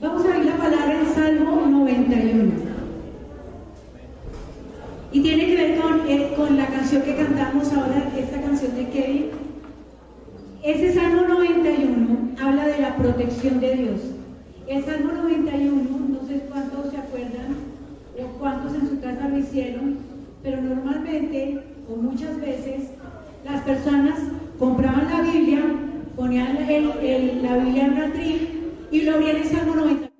Vamos a ver la palabra en Salmo 91. Y tiene que ver con, eh, con la canción que cantamos ahora, esta canción de Kevin. Ese Salmo 91 habla de la protección de Dios. El Salmo 91, no sé cuántos se acuerdan o cuántos en su casa lo hicieron, pero normalmente o muchas veces las personas compraban la Biblia, ponían el, la Biblia en la y lo abrían en Salmo 91.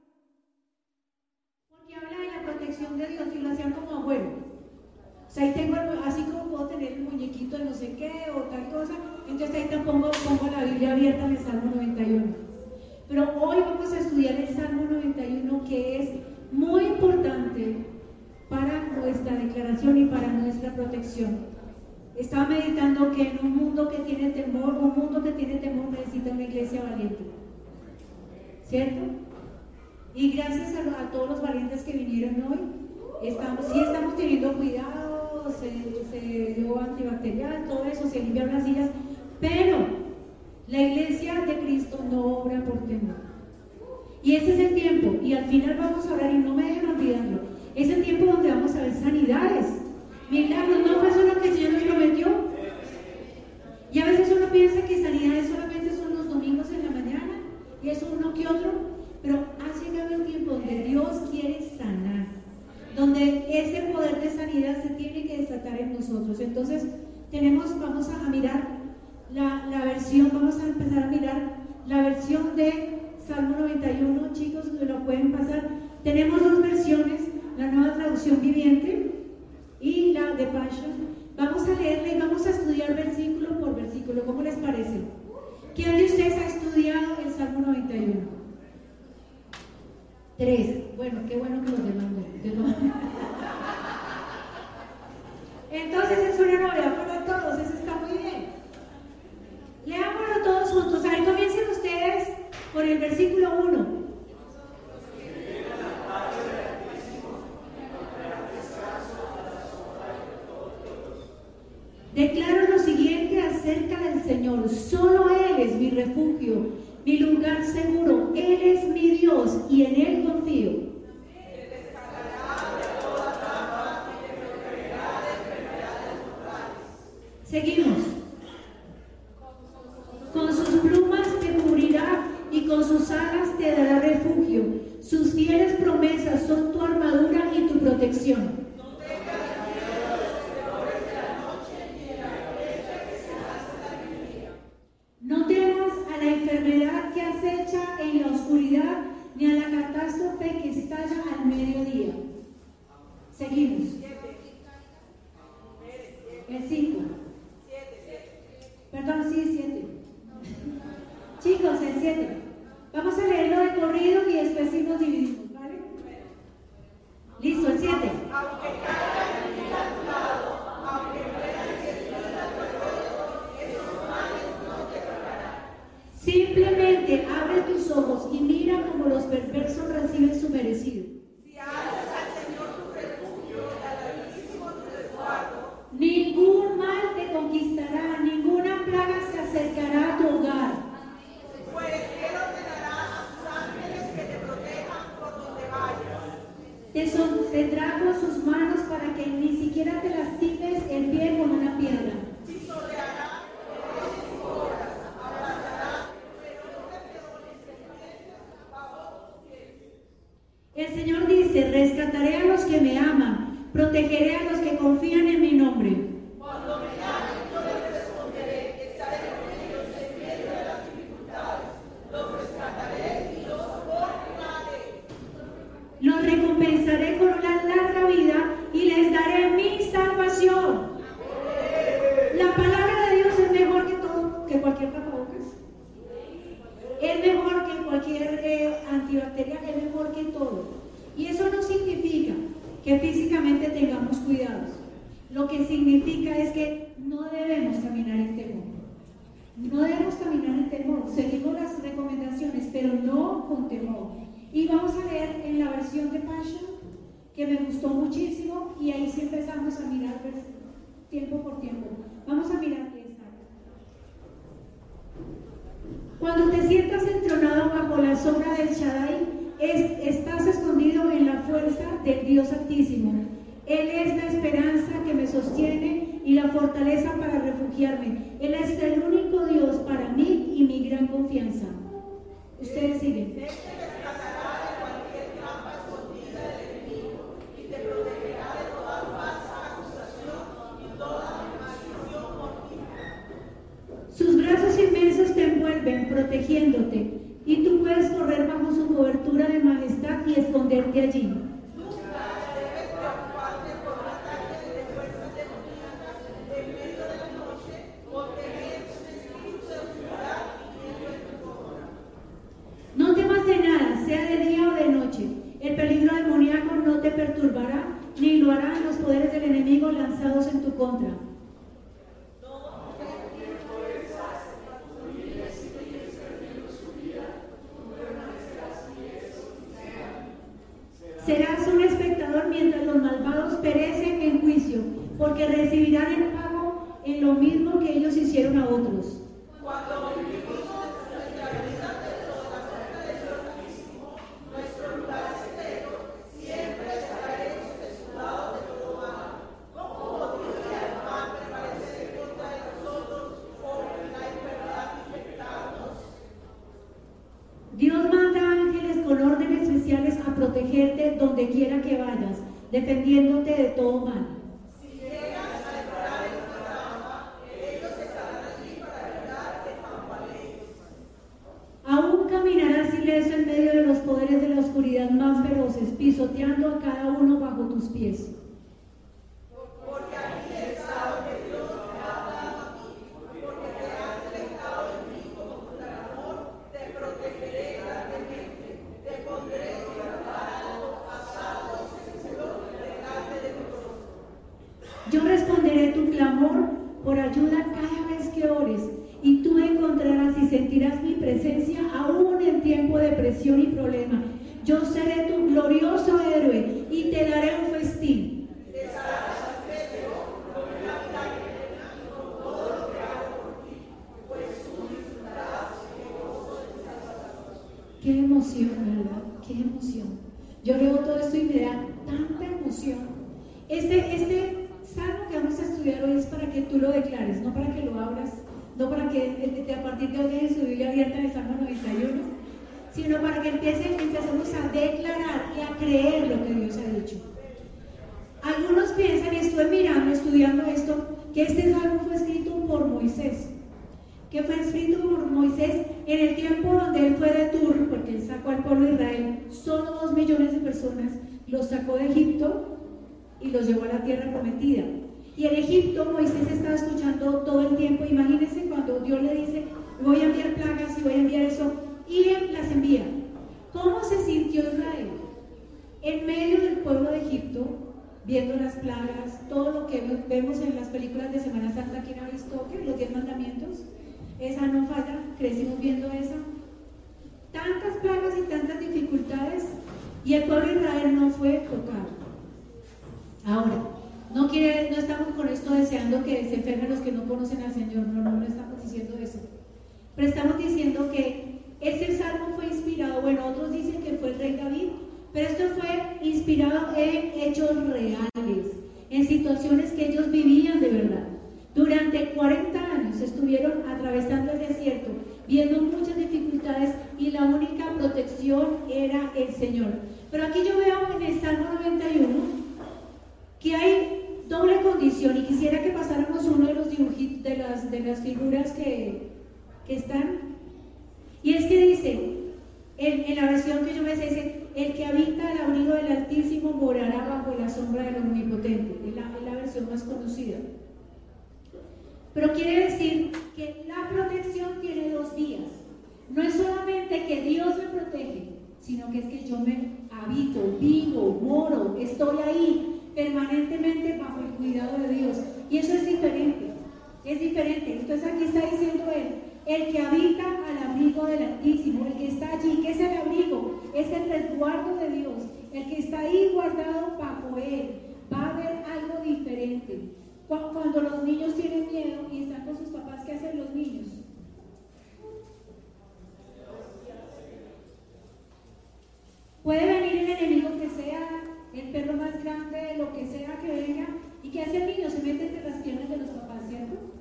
Porque habla de la protección de Dios y lo hacían como abuelo. O sea, ahí tengo, así como puedo tener el muñequito de no sé qué o tal cosa, entonces ahí pongo, pongo la Biblia abierta en el Salmo 91. Pero hoy vamos a estudiar el Salmo 91 que es muy importante para nuestra declaración y para nuestra protección. Estaba meditando que en un mundo que tiene temor, un mundo que tiene temor necesita una iglesia valiente. ¿Cierto? Y gracias a, todos los valientes que vinieron hoy, estamos, sí estamos teniendo cuidado, se, se dio antibacterial, todo eso, se limpiaron las sillas, pero la iglesia de Cristo no obra por temor. Y ese es el tiempo, y al final vamos a orar y no me dejen olvidarlo. Es el tiempo donde vamos a ver sanidades, milagros. ¿No fue eso lo que el Señor nos prometió? Y a veces uno piensa que sanidades solamente son los domingos en la mañana, y es uno que otro, pero ha llegado el tiempo donde Dios quiere sanar, donde ese poder de sanidad se tiene que desatar en nosotros. Entonces, tenemos, vamos a mirar la, la versión, vamos a empezar a mirar la versión de Salmo 91, chicos, lo pueden pasar. Tenemos dos versiones la nueva traducción viviente y la de Passion. Vamos a leerla y vamos a estudiar versículo por versículo. ¿Cómo les parece? ¿Quién de ustedes ha estudiado el Salmo 91? Tres. Bueno, qué bueno que los demandó. Envuelven, protegiéndote, y tú puedes correr bajo su cobertura de majestad y esconderte allí. No temas de nada, sea de día o de noche. El peligro demoníaco no te perturbará, ni lo harán los poderes del enemigo lanzados en tu contra. Serás un espectador mientras los malvados perecen en juicio, porque recibirán el pago en lo mismo que ellos hicieron a otros. Cuando vivimos nuestra vida dentro de la fuerza de Dios mismo, nuestro lugar secreto, siempre estaremos de su lado de todo mal. ¿Cómo podría el mal prevalecer contra nosotros por la enfermedad infectarnos? Dios manda ángeles con órdenes especiales a protegerte donde quiera que vayas, defendiéndote de todo mal. Si llegas a entrar en una trampa, ellos estarán allí para evitar que tambalees. Aún caminarás ileso en medio de los poderes de la oscuridad más feroces, pisoteando a cada uno bajo tus pies. Yo responderé tu clamor por ayuda cada vez que ores. Y tú encontrarás y sentirás mi presencia aún en tiempo de presión y problema. Yo seré tu glorioso héroe y te daré un festín. Qué emoción, ¿verdad? Qué emoción. Yo leo todo esto y me da tanta emoción. Este, este salmo que vamos a estudiar hoy es para que tú lo declares, no para que lo abras, no para que a partir de hoy dejes su Biblia abierta en el Salmo 91, sino para que empiecen, empecemos a declarar y a creer lo que Dios ha dicho. Algunos piensan, y estuve mirando, estudiando esto, que este salmo fue escrito por Moisés, que fue escrito por Moisés en el tiempo donde él fue de Tur, porque él sacó al pueblo de Israel, solo dos millones de personas, los sacó de Egipto y los llevó a la tierra prometida. Y en Egipto Moisés estaba escuchando todo el tiempo. Imagínense cuando Dios le dice, voy a enviar plagas y voy a enviar eso, y él las envía. ¿Cómo se sintió Israel? En medio del pueblo de Egipto, viendo las plagas, todo lo que vemos en las películas de Semana Santa, ¿quién ha visto que los diez mandamientos? Esa no falla, crecimos viendo esa. Tantas plagas y tantas dificultades, y el pueblo de Israel no fue tocado. Ahora, no, quiere, no estamos con esto deseando que se enfermen los que no conocen al Señor, no, no, no estamos diciendo eso. Pero estamos diciendo que ese salmo fue inspirado, bueno, otros dicen que fue el rey David, pero esto fue en hechos reales, en situaciones que ellos vivían de verdad. Durante 40 años estuvieron atravesando el desierto, viendo muchas dificultades y la única protección era el Señor. Pero aquí yo veo en el Salmo 91 que hay doble condición y quisiera que pasáramos uno de los dibujitos, de las, de las figuras que, que están. Y es que dice, en, la versión que yo me sé, dice, el que habita el abrigo del Altísimo morará bajo la sombra del Omnipotente. Es la, es la versión más conocida. Pero quiere decir que la protección tiene dos vías. No es solamente que Dios me protege, sino que es que yo me habito, vivo, moro, estoy ahí, permanentemente bajo el cuidado de Dios. Y eso es diferente, es diferente. Entonces aquí está diciendo él, el que habita al abrigo del Altísimo, el que está allí, que es el abrigo, es el resguardo de Dios, el que está ahí guardado bajo él, va a haber algo diferente. Cuando los niños tienen miedo y están con sus papás, ¿qué hacen los niños? el perro más grande, lo que sea que venga, y que hace el niño se mete entre las piernas de los papás, ¿cierto?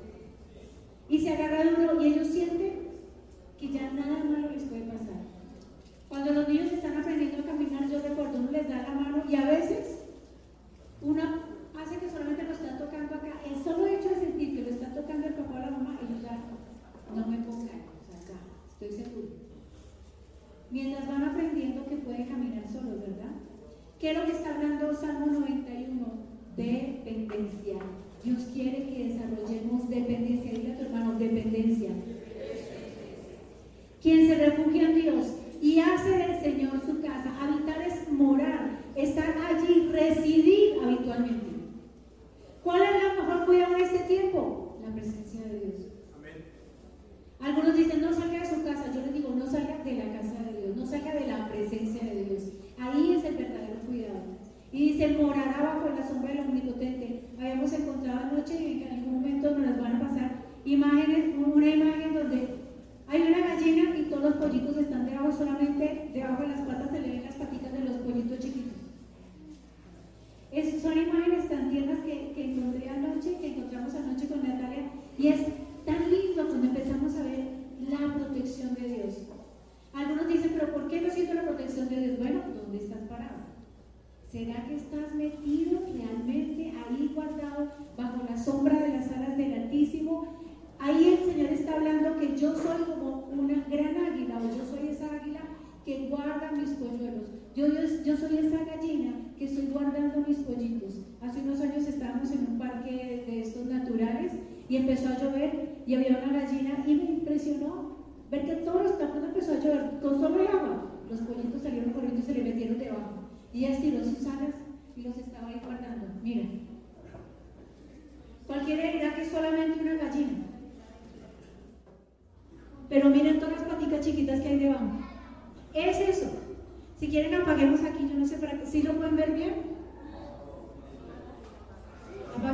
Y se agarra de uno y ellos sienten que ya nada malo les puede pasar. Cuando los niños están aprendiendo a caminar, yo recuerdo, uno les da la mano y a veces uno hace que solamente lo están tocando acá. El solo hecho de sentir que lo está tocando el papá o la mamá, ellos ya no me pongan, ya, estoy seguro. Mientras van aprendiendo que pueden caminar solos, ¿verdad? ¿Qué es lo que está hablando Salmo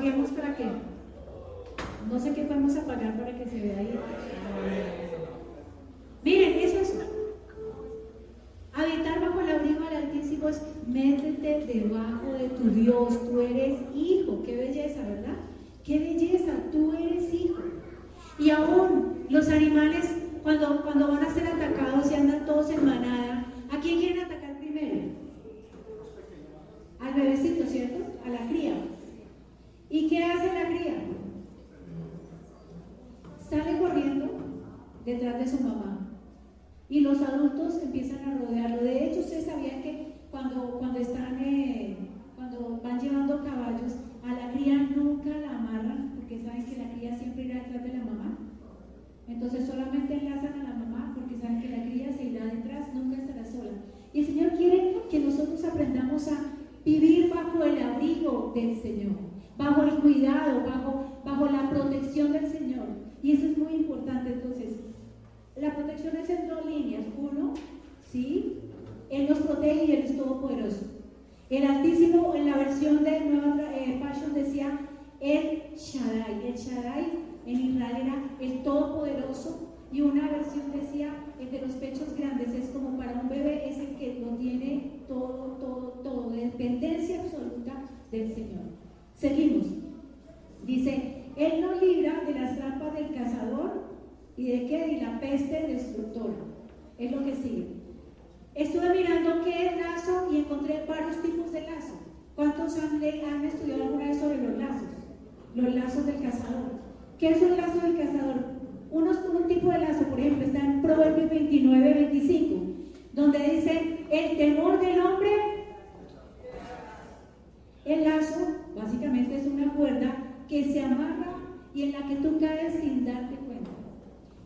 Apaguemos para qué. No sé qué podemos apagar para que se vea ahí. Miren, eso es Habitar bajo el abrigo del Altísimo es métete debajo de tu Dios. Tú eres hijo. Qué belleza, ¿verdad? Qué belleza. Tú eres hijo. Y aún los animales, cuando, cuando van a ser atacados y andan todos en manada, ¿a quién quieren atacar primero? Al bebecito, ¿cierto? A la cría. ¿Y qué hace la cría? Sale corriendo detrás de su mamá. Y los adultos empiezan a rodearlo. De hecho, ustedes sabían que cuando, cuando están, eh, cuando van llevando caballos, a la cría nunca la amarran, porque saben que la cría siempre irá detrás de la mamá. Entonces solamente enlazan a la mamá porque saben que la cría se irá detrás, nunca estará sola. Y el Señor quiere que nosotros aprendamos a vivir bajo el abrigo del Señor, bajo el cuidado, bajo, bajo la protección del Señor. Y eso es muy importante. Entonces, la protección es en dos líneas. Uno, ¿sí? Él nos protege y Él es todopoderoso. El Altísimo, en la versión de Nueva eh, Passion, decía el Shaddai. El Shaddai en Israel era el todopoderoso. Y una versión decía el de los pechos grandes. Es como para un bebé, es el que lo tiene todo, todo, todo. Dependencia absoluta del Señor. Seguimos. Dice, Él nos libra de las trampas del cazador ¿Y de qué? De la peste destructora. Es lo que sigue. Estuve mirando qué es lazo y encontré varios tipos de lazo. ¿Cuántos han, han estudiado alguna vez sobre los lazos? Los del cazador. ¿Qué es un lazo del cazador? Uno, un tipo de lazo, por ejemplo, está en Proverbios 29, 25, donde dice, el temor del hombre, el lazo básicamente es una cuerda que se amarra y en la que tú caes sin darte cuenta.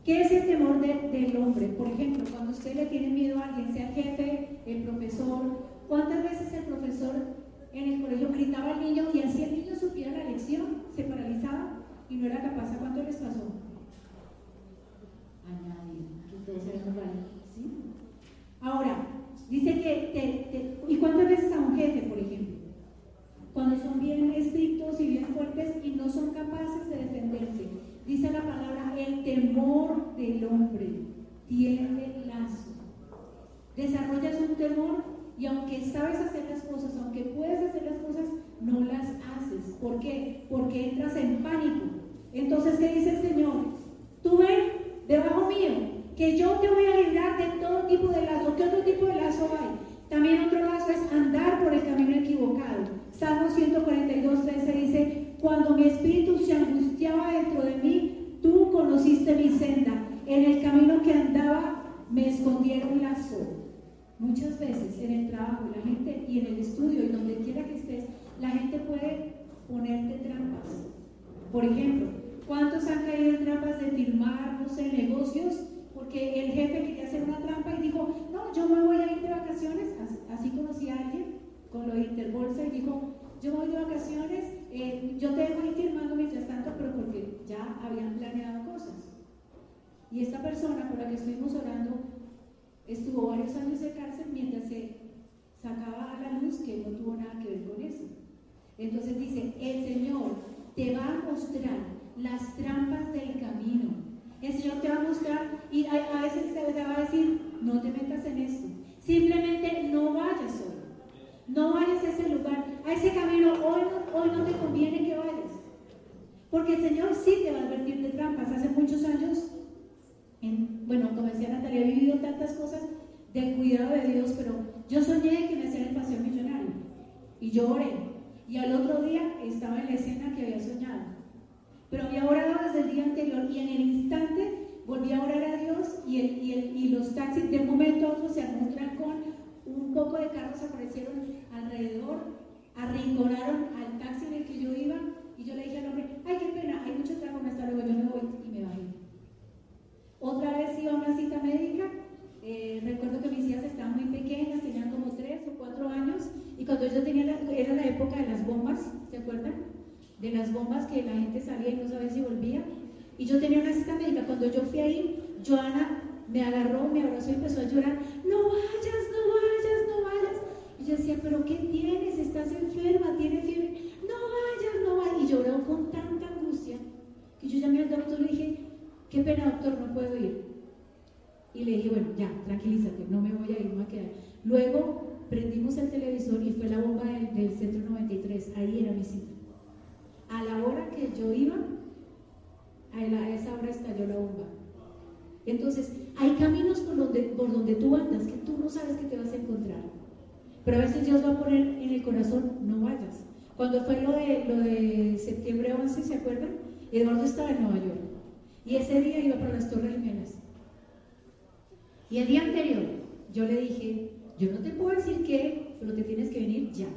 ¿Qué es el temor del hombre? Por ejemplo, cuando usted le tiene miedo a alguien, sea el jefe, el profesor, ¿cuántas veces el profesor en el colegio gritaba al niño y así el niño supiera la lección, se paralizaba y no era capaz? ¿A cuánto les pasó? A nadie, que todos ¿sí? Ahora, dice que, ¿y cuántas veces a un jefe, por ejemplo? Cuando son bien estrictos y bien fuertes y no son capaces de defenderse Dice la palabra, el temor del hombre tiene lazo. Desarrollas un temor y aunque sabes hacer las cosas, aunque puedes hacer las cosas, no las haces. ¿Por qué? Porque entras en pánico. Entonces, ¿qué dice el Señor? Tú ven debajo mío, que yo te voy a librar de todo tipo de lazo. ¿Qué otro tipo de lazo hay? También otro lazo es andar por el camino equivocado. Salmo 142, 13 dice, cuando mi espíritu se angustiaba dentro de mí, tú conociste mi senda. En el camino que andaba me escondieron lazo. Muchas veces en el trabajo, la gente y en el estudio y donde quiera que estés, la gente puede ponerte trampas. Por ejemplo, ¿cuántos han caído en trampas de firmar, no sé, negocios? Porque el jefe quería hacer una trampa y dijo, no, yo me voy a ir de vacaciones. Así, conocí a alguien con lo de Interbolsa y dijo, yo voy de vacaciones, eh, yo te dejo ir firmando mientras tanto, pero porque ya habían planeado cosas. Y esta persona por la que estuvimos orando estuvo varios años de que no tuvo nada que ver con eso. Entonces dice, el Señor te va a mostrar las trampas del camino. El Señor te va a mostrar y a, veces te va a decir, no te metas en esto. Simplemente no vayas solo. No vayas a ese lugar, a ese camino. Hoy no, hoy no te conviene que vayas. Porque el Señor sí te va a advertir de trampas. Hace muchos años bueno, como decía Natalia, he vivido tantas cosas del cuidado de Dios, pero yo soñé que me hacían el paseo millonario y yo oré. Y al otro día estaba en la escena que había soñado. Pero había orado desde el día anterior y en el instante volví a orar a Dios y, y, los taxis de un momento a otro se arrastran con un poco de carros aparecieron alrededor, arrinconaron al taxi en el que yo iba y yo le dije al hombre, ay, qué pena, hay mucho tráfico, hasta luego, yo me voy y me bajé. Otra vez iba a una cita médica. Eh, recuerdo que mis hijas estaban muy pequeñas, tenían como tres o cuatro años, y cuando yo tenía, la, era la época de las bombas, ¿se acuerdan? De las bombas que la gente salía y no sabía si volvía. Y yo tenía una cita médica. Cuando yo fui ahí, Joana me agarró, me abrazó y empezó a llorar. No vayas, no vayas, no vayas. Y yo decía, pero ¿qué tienes? Estás enferma, tienes fiebre. No vayas, no vayas. Y lloró con tanta angustia que yo llamé al doctor y dije, qué pena doctor, no puedo ir. Y le dije, bueno, ya, tranquilízate, no me voy a ir, me voy a quedar. Luego prendimos el televisor y fue la bomba del, centro 93, ahí era mi cita. A la hora que yo iba, a, esa hora estalló la bomba. Entonces, hay caminos por donde, por donde tú andas que tú no sabes que te vas a encontrar. Pero a veces Dios va a poner en el corazón, no vayas. Cuando fue lo de, lo de septiembre 11, ¿se acuerdan? Eduardo estaba en Nueva York. Y ese día iba para las Torres Gemelas. Y el día anterior yo le dije, yo no te puedo decir qué, pero te tienes que venir ya.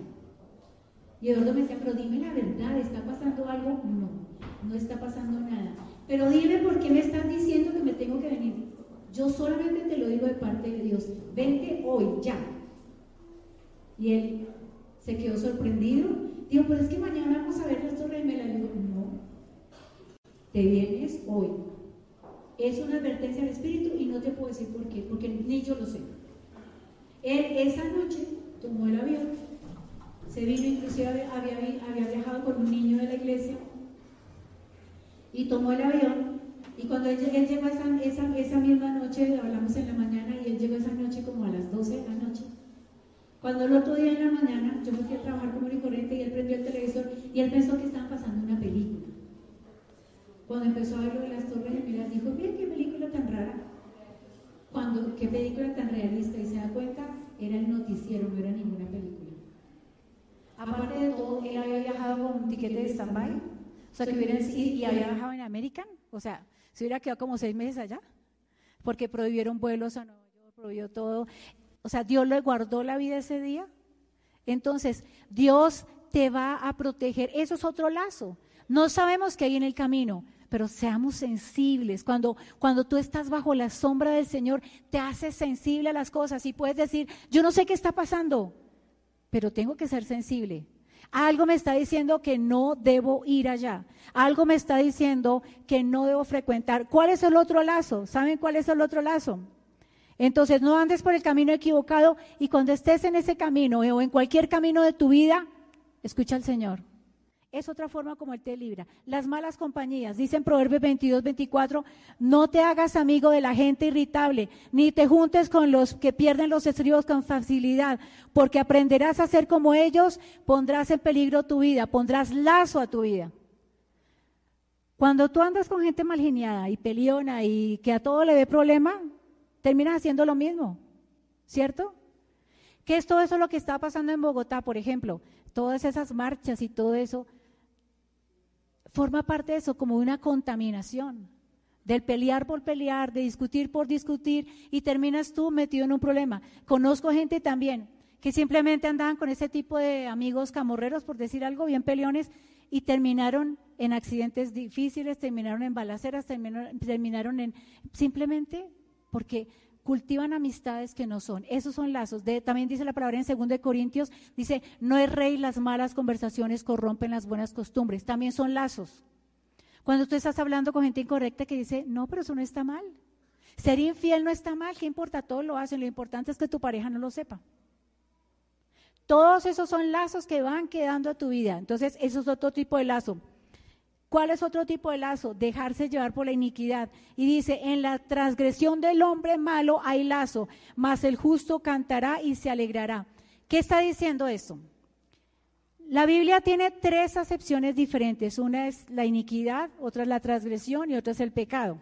Y Eduardo me decía, pero dime la verdad, ¿está pasando algo? No, no está pasando nada. Pero dime por qué me estás diciendo que me tengo que venir. Yo solamente te lo digo de parte de Dios. Vente hoy, ya. Y él se quedó sorprendido. Digo, pero es que mañana vamos a ver Torres Gemelas. Le digo, no, te vienes hoy. Es una advertencia del Espíritu y no te puedo decir por qué, porque ni yo lo sé. Él esa noche tomó el avión, se vino, inclusive había, había viajado con un niño de la iglesia, y tomó el avión. Y cuando él, llegó esa, esa, esa, misma noche, hablamos en la mañana, y él llegó esa noche como a las 12 de la noche. Cuando el otro día en la mañana, yo me fui a trabajar como y corriente y él prendió el televisor y él pensó que estaban pasando una película. Cuando empezó a ver lo de las Torres Gemelas, dijo, miren qué película tan rara. Cuando, qué película tan realista. Y se da cuenta, era el noticiero, no era ninguna película. Aparte de todo, él había viajado con un tiquete de stand-by. O sea, que hubiera, y, había viajado en American. O sea, se hubiera quedado como seis meses allá. Porque prohibieron vuelos a Nueva York, prohibió todo. O sea, Dios le guardó la vida ese día. Entonces, Dios te va a proteger. Eso es otro lazo. No sabemos qué hay en el camino, pero seamos sensibles. Cuando, cuando tú estás bajo la sombra del Señor, te haces sensible a las cosas y puedes decir, yo no sé qué está pasando, pero tengo que ser sensible. Algo me está diciendo que no debo ir allá. Algo me está diciendo que no debo frecuentar. ¿Cuál es el otro lazo? ¿Saben cuál es el otro lazo? Entonces no andes por el camino equivocado y cuando estés en ese camino o en cualquier camino de tu vida, escucha al Señor Es otra forma como Él te libra. Las malas compañías, dicen Proverbios 22, 24, no te hagas amigo de la gente irritable, ni te juntes con los que pierden los estribos con facilidad, porque aprenderás a ser como ellos, pondrás en peligro tu vida, pondrás lazo a tu vida. Cuando tú andas con gente malgeniada y peleona y que a todo le ve problema, terminas haciendo lo mismo, ¿cierto? ¿Qué es todo eso lo que está pasando en Bogotá, por ejemplo? Todas esas marchas y todo eso forma parte de eso, como una contaminación, del pelear por pelear, de discutir por discutir, y terminas tú metido en un problema. Conozco gente también que simplemente andaban con ese tipo de amigos camorreros, por decir algo, bien peleones, y terminaron en accidentes difíciles, terminaron en balaceras, terminaron, terminaron en simplemente porque cultivan amistades que no son. Esos son lazos. también dice la palabra en 2 Corintios, dice, no es rey, las malas conversaciones corrompen las buenas costumbres. También son lazos. Cuando tú estás hablando con gente incorrecta que dice, no, pero eso no está mal. Ser infiel no está mal, ¿qué importa? Todos lo hacen, lo importante es que tu pareja no lo sepa. Todos esos son lazos que van quedando a tu vida. Entonces, eso es otro tipo de lazo. ¿Cuál es otro tipo de lazo? Dejarse llevar por la iniquidad. Y dice, en la transgresión del hombre malo hay lazo, mas el justo cantará y se alegrará. ¿Qué está diciendo eso? La Biblia tiene tres acepciones diferentes. Una es la iniquidad, otra es la transgresión y otra es el pecado.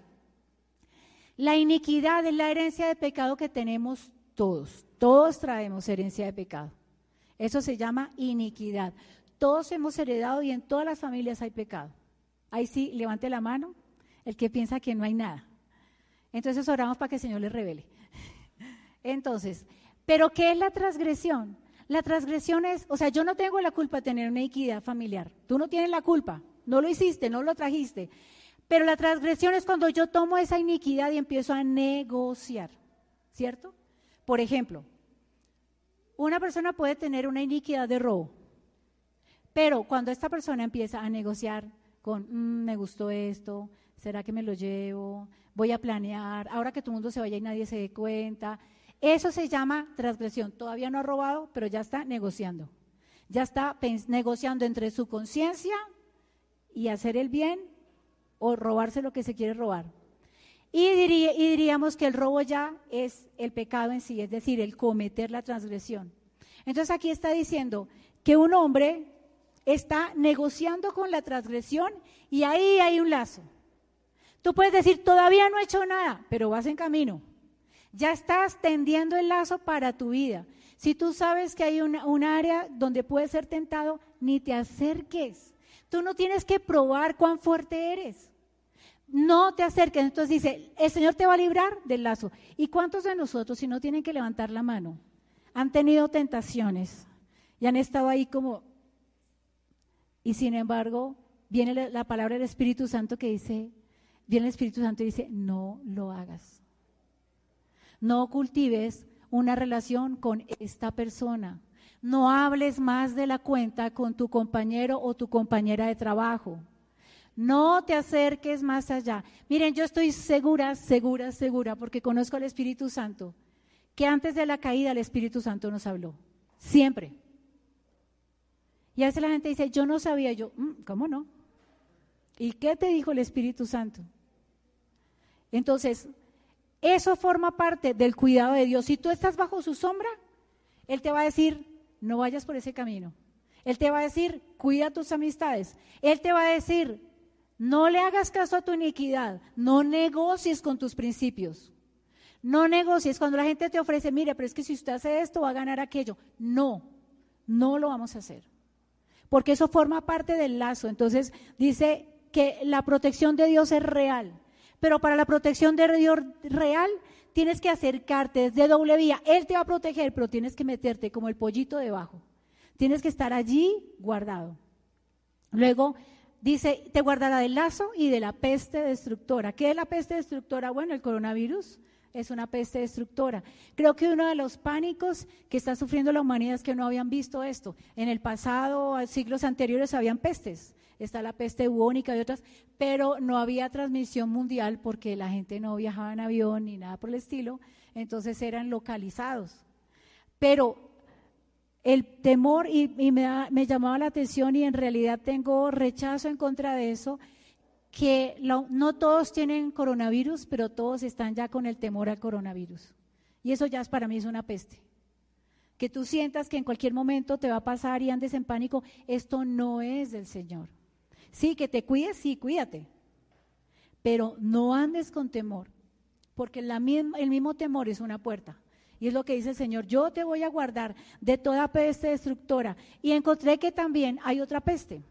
La iniquidad es la herencia de pecado que tenemos todos. Todos traemos herencia de pecado. Eso se llama iniquidad. Todos hemos heredado y en todas las familias hay pecado. Ahí sí, levante la mano el que piensa que no hay nada. Entonces oramos para que el Señor le revele. Entonces, ¿pero qué es la transgresión? La transgresión es, o sea, yo no tengo la culpa de tener una equidad familiar. Tú no tienes la culpa. No lo hiciste, no lo trajiste. Pero la transgresión es cuando yo tomo esa iniquidad y empiezo a negociar. ¿Cierto? Por ejemplo, una persona puede tener una iniquidad de robo. Pero cuando esta persona empieza a negociar, con, mm, me gustó esto, ¿será que me lo llevo? Voy a planear, ahora que todo mundo se vaya y nadie se dé cuenta. Eso se llama transgresión. Todavía no ha robado, pero ya está negociando. Ya está negociando entre su conciencia y hacer el bien o robarse lo que se quiere robar. Y, diríamos que el robo ya es el pecado en sí, es decir, el cometer la transgresión. Entonces aquí está diciendo que un hombre está negociando con la transgresión y ahí hay un lazo. Tú puedes decir, todavía no he hecho nada, pero vas en camino. Ya estás tendiendo el lazo para tu vida. Si tú sabes que hay un área donde puedes ser tentado, ni te acerques. Tú no tienes que probar cuán fuerte eres. No te acerques. Entonces dice, el Señor te va a librar del lazo. ¿Y cuántos de nosotros, si no tienen que levantar la mano, han tenido tentaciones y han estado ahí como, y sin embargo, viene la, palabra del Espíritu Santo que dice, viene el Espíritu Santo y dice, no lo hagas. No cultives una relación con esta persona. No hables más de la cuenta con tu compañero o tu compañera de trabajo. No te acerques más allá. Miren, yo estoy segura, segura, segura, porque conozco al Espíritu Santo, que antes de la caída el Espíritu Santo nos habló. Siempre. Y a veces la gente dice, yo no sabía, yo, mm, ¿cómo no? ¿Y qué te dijo el Espíritu Santo? Entonces, eso forma parte del cuidado de Dios. Si tú estás bajo su sombra, Él te va a decir, no vayas por ese camino. Él te va a decir, cuida tus amistades. Él te va a decir, no le hagas caso a tu iniquidad, no negocies con tus principios. No negocies cuando la gente te ofrece, mire, pero es que si usted hace esto va a ganar aquello. No, no lo vamos a hacer porque eso forma parte del lazo. Entonces dice que la protección de Dios es real, pero para la protección de Dios real tienes que acercarte desde doble vía. Él te va a proteger, pero tienes que meterte como el pollito debajo. Tienes que estar allí guardado. Luego dice, te guardará del lazo y de la peste destructora. ¿Qué es la peste destructora? Bueno, el coronavirus es una peste destructora. Creo que uno de los pánicos que está sufriendo la humanidad es que no habían visto esto. En el pasado, siglos anteriores, habían pestes. Está la peste bubónica y otras, pero no había transmisión mundial porque la gente no viajaba en avión ni nada por el estilo, entonces eran localizados. Pero el temor y, me, me, llamaba la atención y en realidad tengo rechazo en contra de eso, que no todos tienen coronavirus, pero todos están ya con el temor al coronavirus. Y eso ya es, para mí es una peste. Que tú sientas que en cualquier momento te va a pasar y andes en pánico, esto no es del Señor. Sí, que te cuides, sí, cuídate. Pero no andes con temor, porque el mismo temor es una puerta. Y es lo que dice el Señor, yo te voy a guardar de toda peste destructora. Y encontré que también hay otra peste.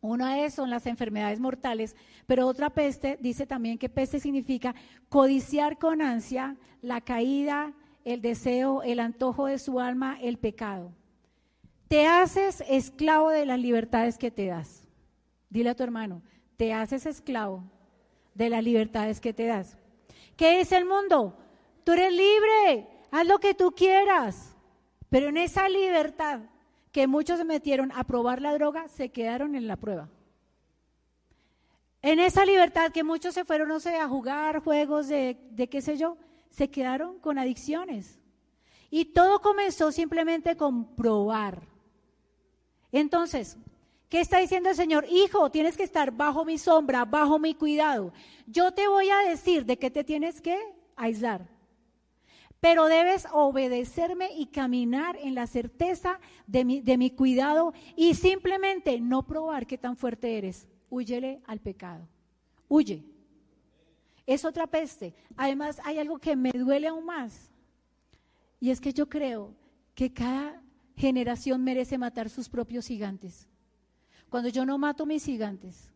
Una es son las enfermedades mortales, pero otra peste dice también que peste significa codiciar con ansia la caída, el deseo, el antojo de su alma, el pecado. Te haces esclavo de las libertades que te das. Dile a tu hermano, te haces esclavo de las libertades que te das. ¿Qué es el mundo? Tú eres libre, haz lo que tú quieras. Pero en esa libertad que muchos se metieron a probar la droga, se quedaron en la prueba. En esa libertad que muchos se fueron, no sé, a jugar juegos de, de qué sé yo, se quedaron con adicciones. Y todo comenzó simplemente con probar. Entonces, ¿Qué está diciendo el Señor? Hijo, tienes que estar bajo mi sombra, bajo mi cuidado. Yo te voy a decir de qué te tienes que aislar. Pero debes obedecerme y caminar en la certeza de mi, cuidado y simplemente no probar qué tan fuerte eres. Huyele al pecado. Huye. Es otra peste. Además, hay algo que me duele aún más. Y es que yo creo que cada generación merece matar sus propios gigantes. Cuando yo no mato mis gigantes,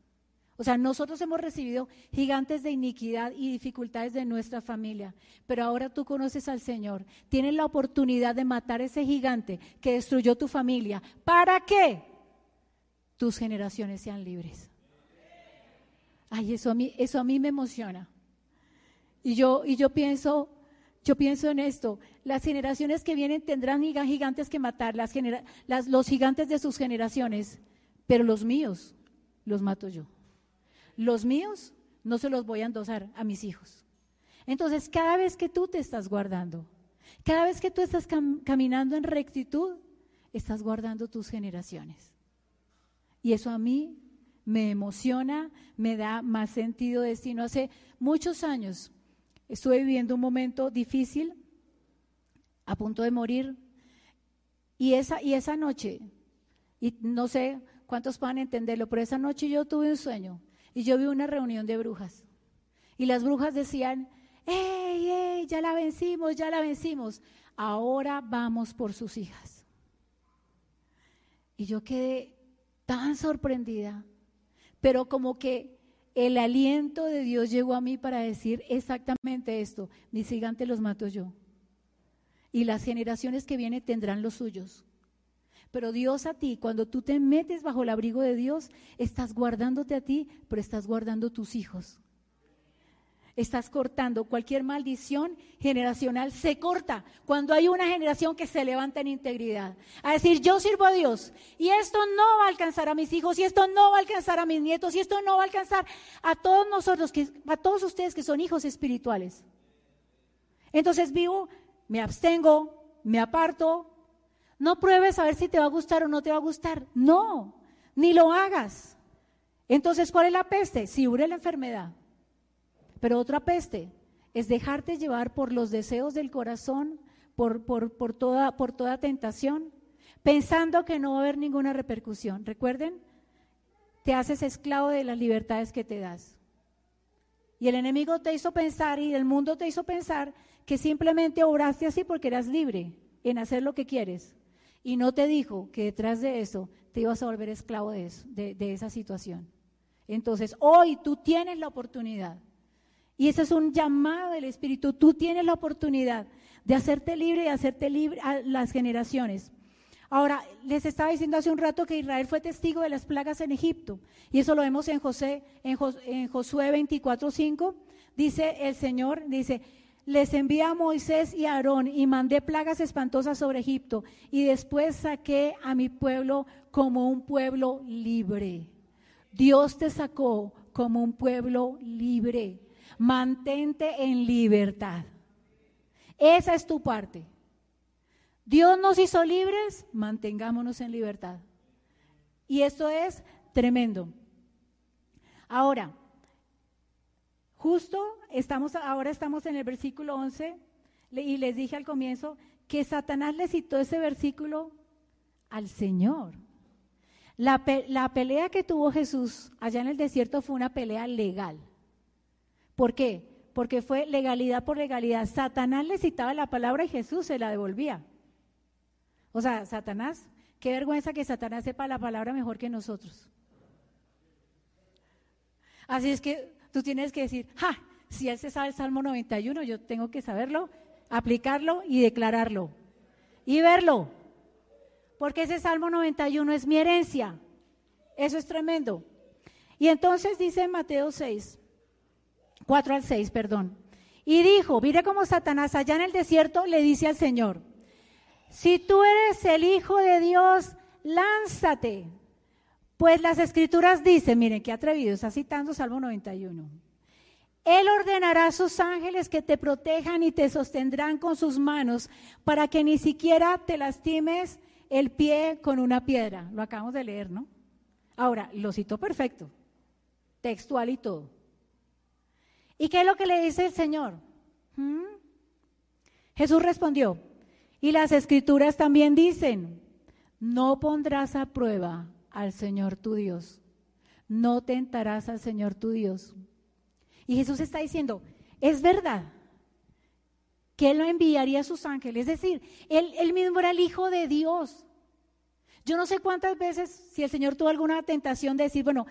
o sea, nosotros hemos recibido gigantes de iniquidad y dificultades de nuestra familia, pero ahora tú conoces al Señor, tienes la oportunidad de matar ese gigante que destruyó tu familia. ¿Para qué? Tus generaciones sean libres. Ay, eso a mí, eso a mí me emociona. Y yo, y yo pienso, yo pienso en esto, las generaciones que vienen tendrán gigantes que matar, las, los gigantes de sus generaciones, pero los míos los mato yo. Los míos no se los voy a endosar a mis hijos. Entonces, cada vez que tú te estás guardando, cada vez que tú estás caminando en rectitud, estás guardando tus generaciones. Y eso a mí me emociona, me da más sentido de destino. Hace muchos años estuve viviendo un momento difícil, a punto de morir, y esa, y esa noche, y no sé cuántos puedan entenderlo, pero esa noche yo tuve un sueño y yo vi una reunión de brujas. Y las brujas decían, ¡Ey, ey! Ya la vencimos, ya la vencimos. Ahora vamos por sus hijas. Y yo quedé tan sorprendida, pero como que el aliento de Dios llegó a mí para decir exactamente esto, mis gigantes los mato yo. Y las generaciones que vienen tendrán los suyos. Pero Dios a ti, cuando tú te metes bajo el abrigo de Dios, estás guardándote a ti, pero estás guardando tus hijos. Estás cortando cualquier maldición generacional, se corta cuando hay una generación que se levanta en integridad. A decir, yo sirvo a Dios y esto no va a alcanzar a mis hijos y esto no va a alcanzar a mis nietos y esto no va a alcanzar a todos nosotros, a todos ustedes que son hijos espirituales. Entonces vivo, me abstengo, me aparto, no pruebes a ver si te va a gustar o no te va a gustar. No, ni lo hagas. Entonces, ¿cuál es la peste? Si ure la enfermedad. Pero otra peste es dejarte llevar por los deseos del corazón, por, por, toda, por toda tentación, pensando que no va a haber ninguna repercusión. Recuerden, te haces esclavo de las libertades que te das. Y el enemigo te hizo pensar y el mundo te hizo pensar que simplemente obraste así porque eras libre en hacer lo que quieres y no te dijo que detrás de eso te ibas a volver esclavo de, eso, de, esa situación. Entonces, hoy tú tienes la oportunidad, y ese es un llamado del Espíritu, tú tienes la oportunidad de hacerte libre y hacerte libre a las generaciones. Ahora, les estaba diciendo hace un rato que Israel fue testigo de las plagas en Egipto, y eso lo vemos en, José, en, en Josué 24:5. Dice el Señor, dice, les envié a Moisés y a Aarón y mandé plagas espantosas sobre Egipto y después saqué a mi pueblo como un pueblo libre. Dios te sacó como un pueblo libre. Mantente en libertad. Esa es tu parte. Dios nos hizo libres, mantengámonos en libertad. Y esto es tremendo. Ahora, justo estamos, ahora estamos en el versículo 11 y les dije al comienzo que Satanás le citó ese versículo al Señor. La, la, pelea que tuvo Jesús allá en el desierto fue una pelea legal. ¿Por qué? Porque fue legalidad por legalidad. Satanás le citaba la palabra y Jesús se la devolvía. O sea, Satanás, qué vergüenza que Satanás sepa la palabra mejor que nosotros. Así es que tú tienes que decir, ja, si él se sabe el Salmo 91, yo tengo que saberlo, aplicarlo y declararlo. Y verlo. Porque ese Salmo 91 es mi herencia. Eso es tremendo. Y entonces dice Mateo 6, 4 al 6, perdón. Y dijo, mire cómo Satanás allá en el desierto le dice al Señor, si tú eres el Hijo de Dios, lánzate. Pues las escrituras dicen, miren qué atrevido, está citando Salmo 91. Él ordenará a sus ángeles que te protejan y te sostendrán con sus manos para que ni siquiera te lastimes el pie con una piedra. Lo acabamos de leer, ¿no? Ahora, lo citó perfecto, textual y todo. ¿Y qué es lo que le dice el Señor? ¿Mm? Jesús respondió, y las escrituras también dicen, no pondrás a prueba al Señor tu Dios, no tentarás al Señor tu Dios. Y Jesús está diciendo, es verdad que Él lo enviaría a sus ángeles, es decir, él, él mismo era el Hijo de Dios. Yo no sé cuántas veces, si el Señor tuvo alguna tentación de decir, bueno,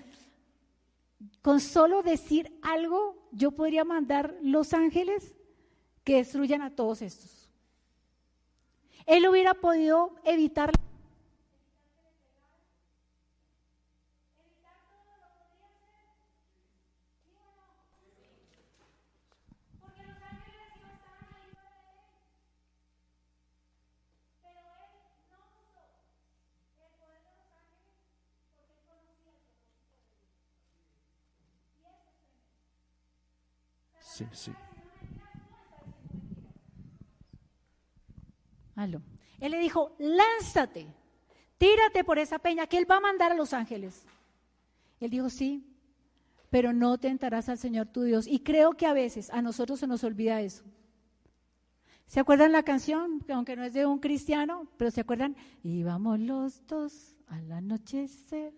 con solo decir algo, yo podría mandar los ángeles que destruyan a todos estos. Él hubiera podido evitar Sí, sí. Él le dijo, lánzate, tírate por esa peña que Él va a mandar a los ángeles. Él dijo, sí, pero no tentarás al Señor tu Dios. Y creo que a veces a nosotros se nos olvida eso. ¿Se acuerdan la canción? Aunque no es de un cristiano, pero ¿se acuerdan? Íbamos los dos al anochecer.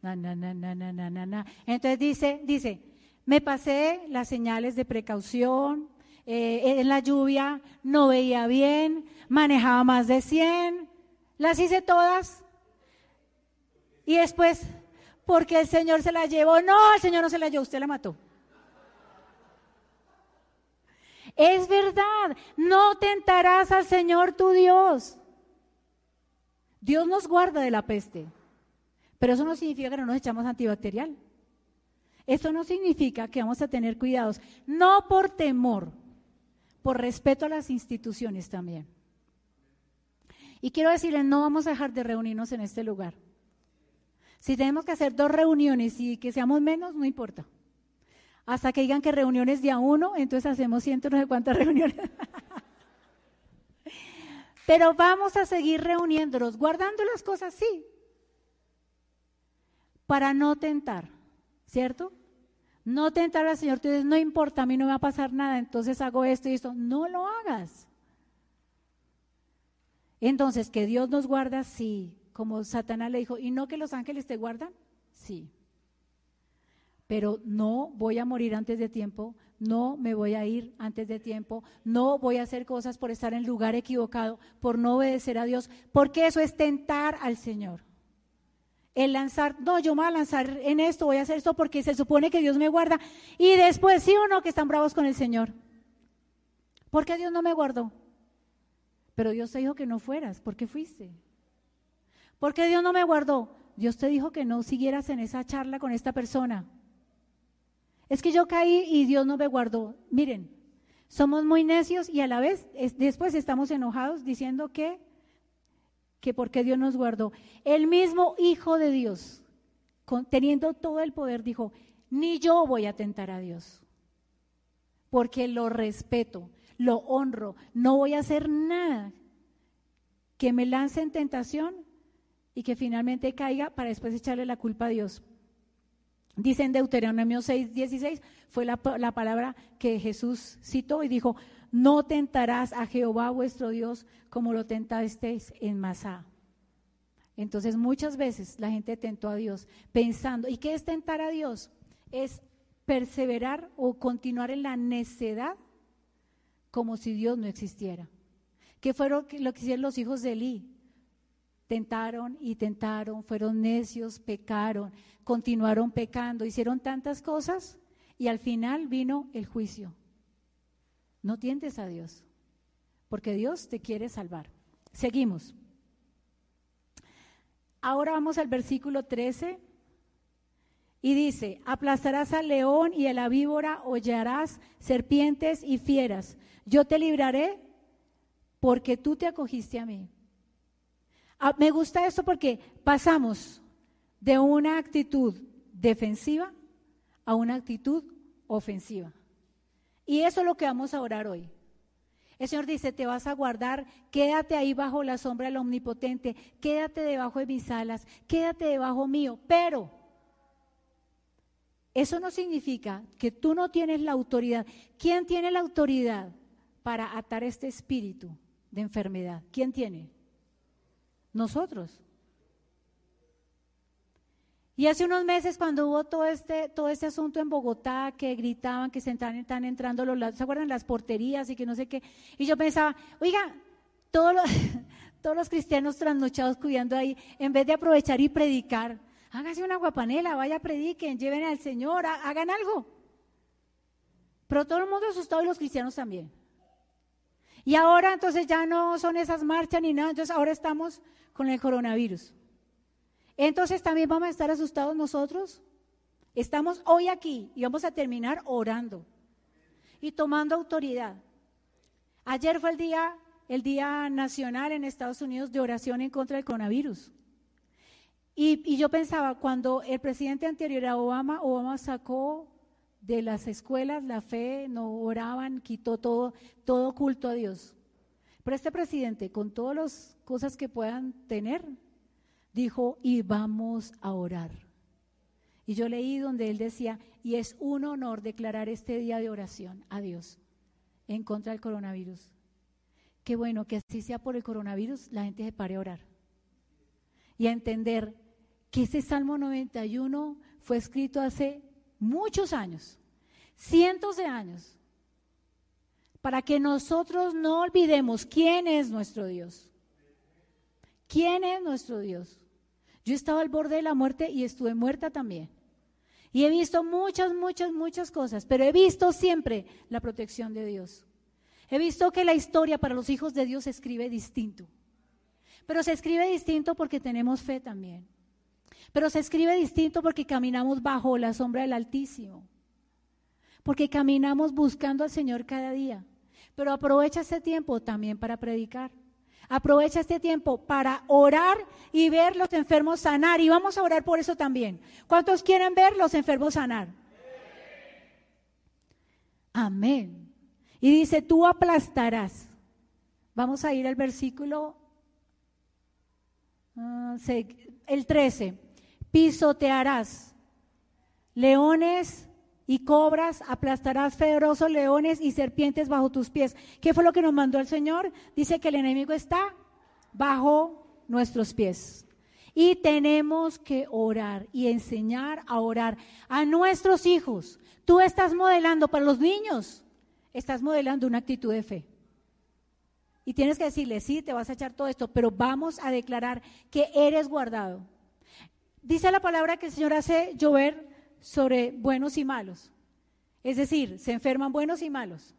Na, na, na, na, na, na, na. Entonces dice, dice, me pasé las señales de precaución, eh, en la lluvia, no veía bien, manejaba más de 100, las hice todas. Y después, porque el Señor se la llevó, no, el Señor no se la llevó, usted la mató. Es verdad, no tentarás al Señor tu Dios. Dios nos guarda de la peste, pero eso no significa que no nos echamos antibacterial. Eso no significa que vamos a tener cuidados, no por temor, por respeto a las instituciones también. Y quiero decirles, no vamos a dejar de reunirnos en este lugar. Si tenemos que hacer dos reuniones y que seamos menos, no importa. Hasta que digan que reuniones de a uno, entonces hacemos ciento no sé cuántas reuniones. Pero vamos a seguir reuniéndonos, guardando las cosas, sí, para no tentar, ¿cierto? No tentar al Señor, tú dices, no importa, a mí no me va a pasar nada, entonces hago esto y esto. No lo hagas. Entonces, que Dios nos guarda, sí. Como Satanás le dijo, ¿y no que los ángeles te guardan? Sí. Pero no voy a morir antes de tiempo, no me voy a ir antes de tiempo, no voy a hacer cosas por estar en lugar equivocado, por no obedecer a Dios, porque eso es tentar al Señor el lanzar, no, yo me voy a lanzar en esto, voy a hacer esto porque se supone que Dios me guarda. Y después, sí o no, que están bravos con el Señor. ¿Por qué Dios no me guardó? Pero Dios te dijo que no fueras, ¿por qué fuiste? ¿Por qué Dios no me guardó? Dios te dijo que no siguieras en esa charla con esta persona. Es que yo caí y Dios no me guardó. Miren, somos muy necios y a la vez después estamos enojados diciendo que que porque Dios nos guardó. El mismo Hijo de Dios, teniendo todo el poder, dijo, ni yo voy a tentar a Dios, porque lo respeto, lo honro, no voy a hacer nada que me lance en tentación y que finalmente caiga para después echarle la culpa a Dios. Dice en Deuteronomio 6, 16, fue la, la, palabra que Jesús citó y dijo, no tentarás a Jehová vuestro Dios como lo tentasteis en Masá. Entonces muchas veces la gente tentó a Dios pensando, ¿y qué es tentar a Dios? Es perseverar o continuar en la necedad como si Dios no existiera. ¿Qué fue lo que hicieron los hijos de Elí? Tentaron y tentaron, fueron necios, pecaron, continuaron pecando, hicieron tantas cosas y al final vino el juicio. No tientes a Dios, porque Dios te quiere salvar. Seguimos. Ahora vamos al versículo 13 y dice, aplastarás al león y a la víbora, hollarás serpientes y fieras. Yo te libraré porque tú te acogiste a mí. Ah, me gusta esto porque pasamos de una actitud defensiva a una actitud ofensiva. Y eso es lo que vamos a orar hoy. El Señor dice, te vas a guardar, quédate ahí bajo la sombra del Omnipotente, quédate debajo de mis alas, quédate debajo mío, pero eso no significa que tú no tienes la autoridad. ¿Quién tiene la autoridad para atar este espíritu de enfermedad? ¿Quién tiene? Nosotros. Y hace unos meses cuando hubo todo este, todo este asunto en Bogotá, que gritaban que se están, entrando los, ¿se acuerdan? Las porterías y que no sé qué. Y yo pensaba, oiga, todos los, todos los cristianos trasnochados cuidando ahí, en vez de aprovechar y predicar, hágase una guapanela, vaya, prediquen, lleven al Señor, hagan algo. Pero todo el mundo asustado y los cristianos también. Y ahora entonces ya no son esas marchas ni nada, entonces ahora estamos con el coronavirus. Entonces también vamos a estar asustados nosotros. Estamos hoy aquí y vamos a terminar orando y tomando autoridad. Ayer fue el día, el día nacional en Estados Unidos de oración en contra del coronavirus. Y, yo pensaba, cuando el presidente anterior a Obama, Obama sacó de las escuelas la fe, no oraban, quitó todo, todo culto a Dios. Pero este presidente, con todas las cosas que puedan tener, dijo, y vamos a orar. Y yo leí donde él decía, y es un honor declarar este día de oración a Dios en contra del coronavirus. Qué bueno que así sea por el coronavirus, la gente se pare a orar. Y a entender que ese Salmo 91 fue escrito hace muchos años, cientos de años, para que nosotros no olvidemos quién es nuestro Dios. ¿Quién es nuestro Dios? Yo estaba al borde de la muerte y estuve muerta también. Y he visto muchas, muchas, muchas cosas, pero he visto siempre la protección de Dios. He visto que la historia para los hijos de Dios se escribe distinto. Pero se escribe distinto porque tenemos fe también. Pero se escribe distinto porque caminamos bajo la sombra del Altísimo. Porque caminamos buscando al Señor cada día. Pero aprovecha ese tiempo también para predicar. Aprovecha este tiempo para orar y ver los enfermos sanar. Y vamos a orar por eso también. ¿Cuántos quieren ver los enfermos sanar? Amén. Y dice, tú aplastarás. Vamos a ir al versículo uh, el 13. Pisotearás leones y cobras, aplastarás ferosos leones y serpientes bajo tus pies. ¿Qué fue lo que nos mandó el Señor? Dice que el enemigo está bajo nuestros pies. Y tenemos que orar y enseñar a orar a nuestros hijos. Tú estás modelando para los niños, estás modelando una actitud de fe. Y tienes que decirle, sí, te vas a echar todo esto, pero vamos a declarar que eres guardado. Dice la palabra que el Señor hace llover sobre buenos y malos. Es decir, se enferman buenos y malos.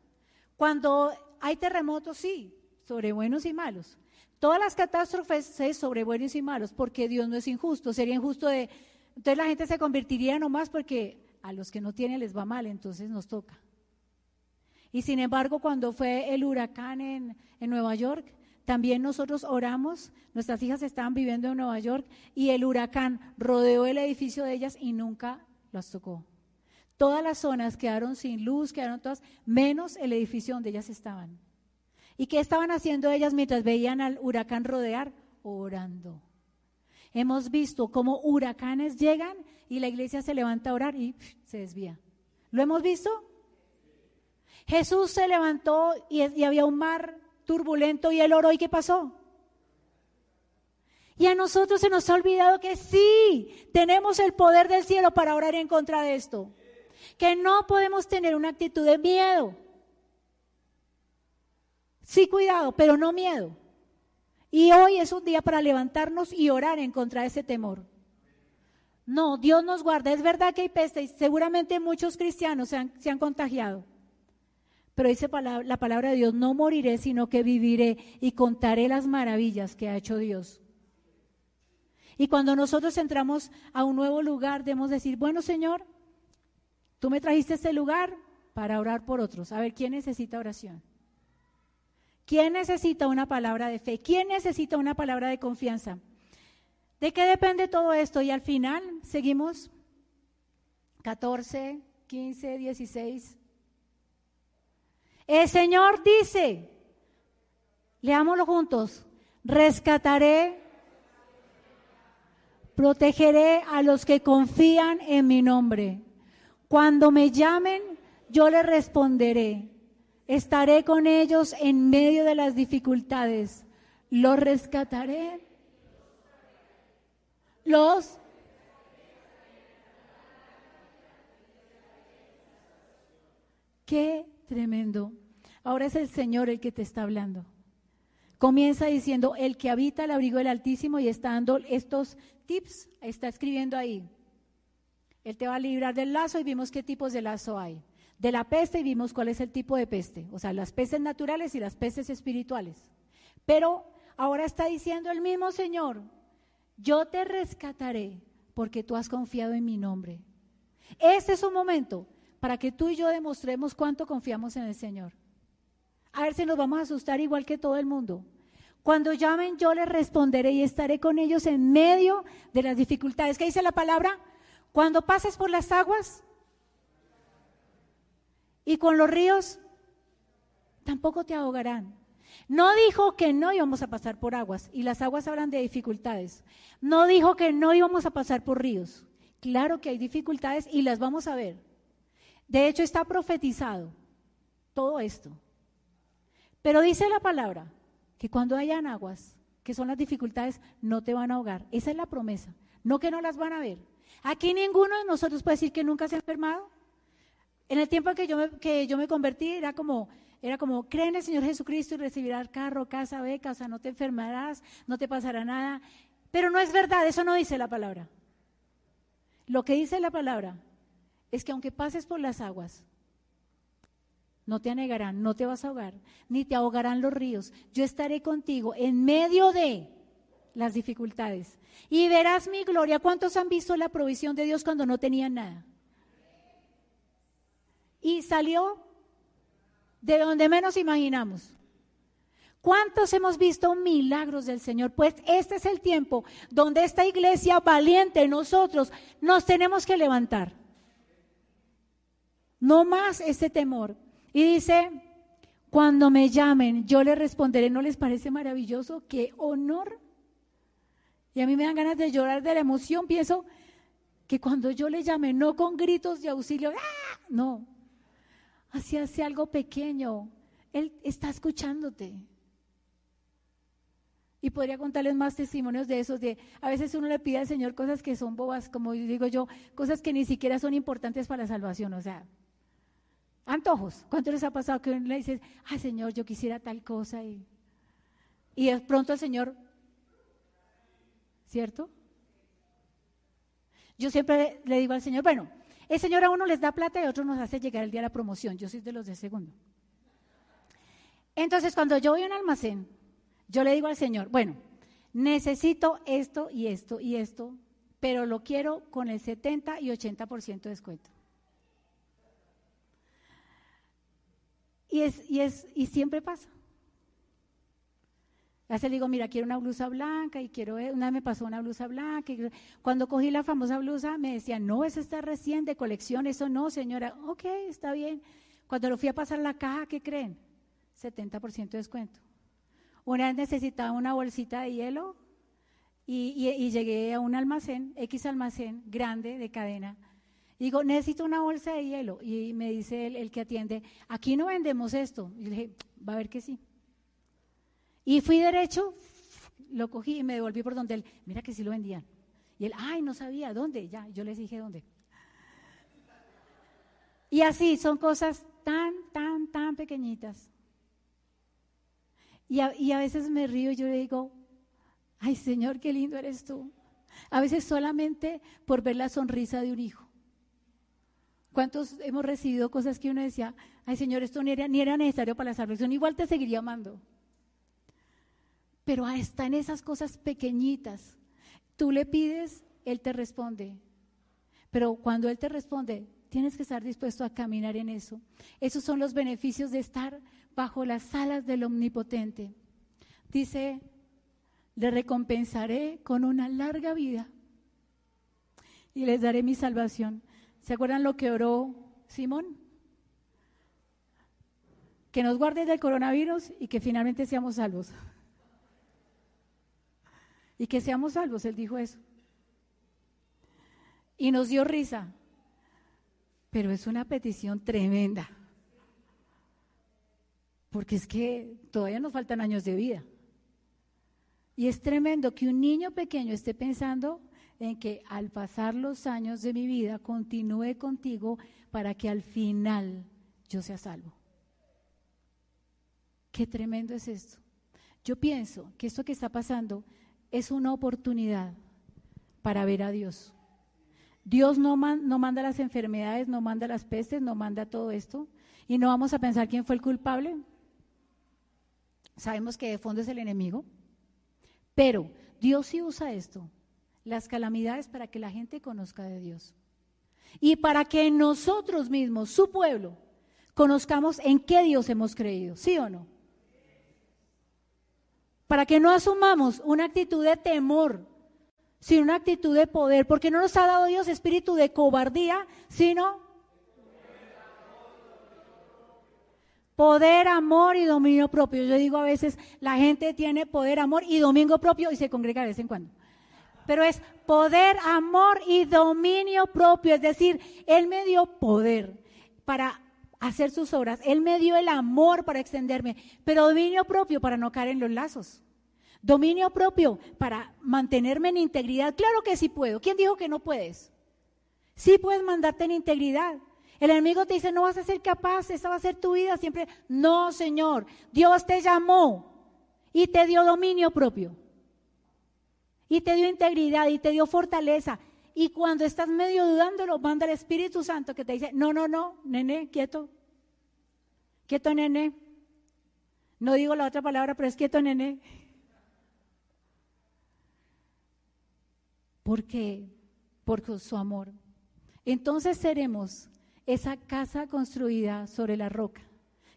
Cuando hay terremotos, sí, sobre buenos y malos. Todas las catástrofes es sobre buenos y malos, porque Dios no es injusto. Sería injusto de... Entonces la gente se convertiría nomás porque a los que no tienen les va mal, entonces nos toca. Y sin embargo, cuando fue el huracán en, en Nueva York, también nosotros oramos, nuestras hijas estaban viviendo en Nueva York y el huracán rodeó el edificio de ellas y nunca las tocó. Todas las zonas quedaron sin luz, quedaron todas, menos el edificio donde ellas estaban. ¿Y qué estaban haciendo ellas mientras veían al huracán rodear? Orando. Hemos visto cómo huracanes llegan y la iglesia se levanta a orar y se desvía. ¿Lo hemos visto? Jesús se levantó y, había un mar turbulento y él oró y ¿qué pasó? Y a nosotros se nos ha olvidado que sí, tenemos el poder del cielo para orar en contra de esto. Que no podemos tener una actitud de miedo. Sí, cuidado, pero no miedo. Y hoy es un día para levantarnos y orar en contra de ese temor. No, Dios nos guarda. Es verdad que hay peste y seguramente muchos cristianos se han, contagiado. Pero dice la palabra de Dios, no moriré, sino que viviré y contaré las maravillas que ha hecho Dios. Y cuando nosotros entramos a un nuevo lugar, debemos decir, bueno Señor, tú me trajiste este lugar para orar por otros. A ver, ¿quién necesita oración? ¿Quién necesita una palabra de fe? ¿Quién necesita una palabra de confianza? ¿De qué depende todo esto? Y al final seguimos 14, 15, 16. El Señor dice, leámoslo juntos, rescataré, protegeré a los que confían en mi nombre. Cuando me llamen, yo les responderé. Estaré con ellos en medio de las dificultades. Los rescataré. Los Qué tremendo. Ahora es el Señor el que te está hablando. Comienza diciendo, el que habita el abrigo del Altísimo y está dando estos tips, está escribiendo ahí. Él te va a librar del lazo y vimos qué tipos de lazo hay de la peste y vimos cuál es el tipo de peste, o sea, las pestes naturales y las pestes espirituales. Pero ahora está diciendo el mismo Señor, yo te rescataré porque tú has confiado en mi nombre. Este es un momento para que tú y yo demostremos cuánto confiamos en el Señor. A ver si nos vamos a asustar igual que todo el mundo. Cuando llamen, yo les responderé y estaré con ellos en medio de las dificultades. ¿Qué dice la palabra? Cuando pases por las aguas, y con los ríos tampoco te ahogarán. No dijo que no íbamos a pasar por aguas, y las aguas hablan de dificultades. No dijo que no íbamos a pasar por ríos. Claro que hay dificultades y las vamos a ver. De hecho, está profetizado todo esto. Pero dice la palabra que cuando hayan aguas, que son las dificultades, no te van a ahogar. Esa es la promesa. No que no las van a ver. Aquí ninguno de nosotros puede decir que nunca se ha enfermado. En el tiempo que yo me, que yo me convertí era como, era como, cree en el Señor Jesucristo y recibirás carro, casa, beca, o sea, no te enfermarás, no te pasará nada. Pero no es verdad, eso no dice la palabra. Lo que dice la palabra es que aunque pases por las aguas, no te anegarán, no te vas a ahogar, ni te ahogarán los ríos. Yo estaré contigo en medio de las dificultades y verás mi gloria. ¿Cuántos han visto la provisión de Dios cuando no tenían nada? y salió de donde menos imaginamos. ¿Cuántos hemos visto milagros del Señor? Pues este es el tiempo donde esta iglesia valiente, nosotros, nos tenemos que levantar. No más este temor. Y dice, cuando me llamen, yo les responderé, ¿no les parece maravilloso? ¡Qué honor! Y a mí me dan ganas de llorar de la emoción. Pienso que cuando yo le llame, no con gritos de auxilio, ¡ah! no, así hace algo pequeño. Él está escuchándote. Y podría contarles más testimonios de esos, de a veces uno le pide al Señor cosas que son bobas, como digo yo, cosas que ni siquiera son importantes para la salvación, o sea, antojos. ¿Cuánto les ha pasado que uno le dice, ah, Señor, yo quisiera tal cosa? Y, y de pronto el Señor, ¿cierto? Yo siempre le digo al Señor, bueno, el Señor a uno les da plata y a otros nos hace llegar el día de la promoción. Yo soy de los de segundo. Entonces, cuando yo voy a un almacén, yo le digo al Señor, bueno, necesito esto y esto y esto, pero lo quiero con el 70 y 80% de descuento. Y, es, y, es, y siempre pasa. A le digo, mira, quiero una blusa blanca y quiero, una vez me pasó una blusa blanca. Y cuando cogí la famosa blusa me decía, no, esa está recién de colección, eso no, señora. Ok, está bien. Cuando lo fui a pasar la caja, ¿qué creen? 70% de descuento. Una vez necesitaba una bolsita de hielo y, llegué a un almacén, X almacén grande de cadena. Digo, necesito una bolsa de hielo. Y me dice el, el que atiende, aquí no vendemos esto. Y le dije, va a ver que sí. Y fui derecho, lo cogí y me devolví por donde él, mira que sí lo vendían. Y él, ay, no sabía, ¿dónde? Ya, yo les dije dónde. Y así son cosas tan, tan, tan pequeñitas. Y a, y a veces me río y yo le digo, ay Señor, qué lindo eres tú. A veces solamente por ver la sonrisa de un hijo. ¿Cuántos hemos recibido cosas que uno decía, ay Señor, esto ni era, ni era necesario para la salvación, igual te seguiría amando? Pero hasta en esas cosas pequeñitas, tú le pides, Él te responde. Pero cuando Él te responde, tienes que estar dispuesto a caminar en eso. Esos son los beneficios de estar bajo las alas del Omnipotente. Dice, le recompensaré con una larga vida y les daré mi salvación. ¿Se acuerdan lo que oró Simón? Que nos guarde del coronavirus y que finalmente seamos salvos y que seamos salvos, él dijo eso. Y nos dio risa, pero es una petición tremenda, porque es que todavía nos faltan años de vida. Y es tremendo que un niño pequeño esté pensando en que al pasar los años de mi vida continúe contigo para que al final yo sea salvo. Qué tremendo es esto. Yo pienso que esto que está pasando es una oportunidad para ver a Dios. Dios no, no, manda las enfermedades, no manda las pestes, no manda todo esto. Y no vamos a pensar quién fue el culpable. Sabemos que de fondo es el enemigo. Pero Dios sí usa esto, las calamidades, para que la gente conozca de Dios. Y para que nosotros mismos, su pueblo, conozcamos en qué Dios hemos creído. ¿Sí o no? para que no asumamos una actitud de temor, sino una actitud de poder, porque no nos ha dado Dios espíritu de cobardía, sino poder, amor y dominio propio. Yo digo a veces, la gente tiene poder, amor y dominio propio y se congrega de vez en cuando. Pero es poder, amor y dominio propio, es decir, Él me dio poder para hacer sus obras. Él me dio el amor para extenderme, pero dominio propio para no caer en los lazos. Dominio propio para mantenerme en integridad. Claro que sí puedo. ¿Quién dijo que no puedes? Sí puedes mandarte en integridad. El enemigo te dice, no vas a ser capaz, esa va a ser tu vida siempre. No, Señor, Dios te llamó y te dio dominio propio. Y te dio integridad y te dio fortaleza. Y cuando estás medio dudándolo, manda el Espíritu Santo que te dice, no, no, no, nene, quieto. Quieto, nene. No digo la otra palabra, pero es quieto, nene. ¿Por qué? Por su amor. Entonces seremos esa casa construida sobre la roca.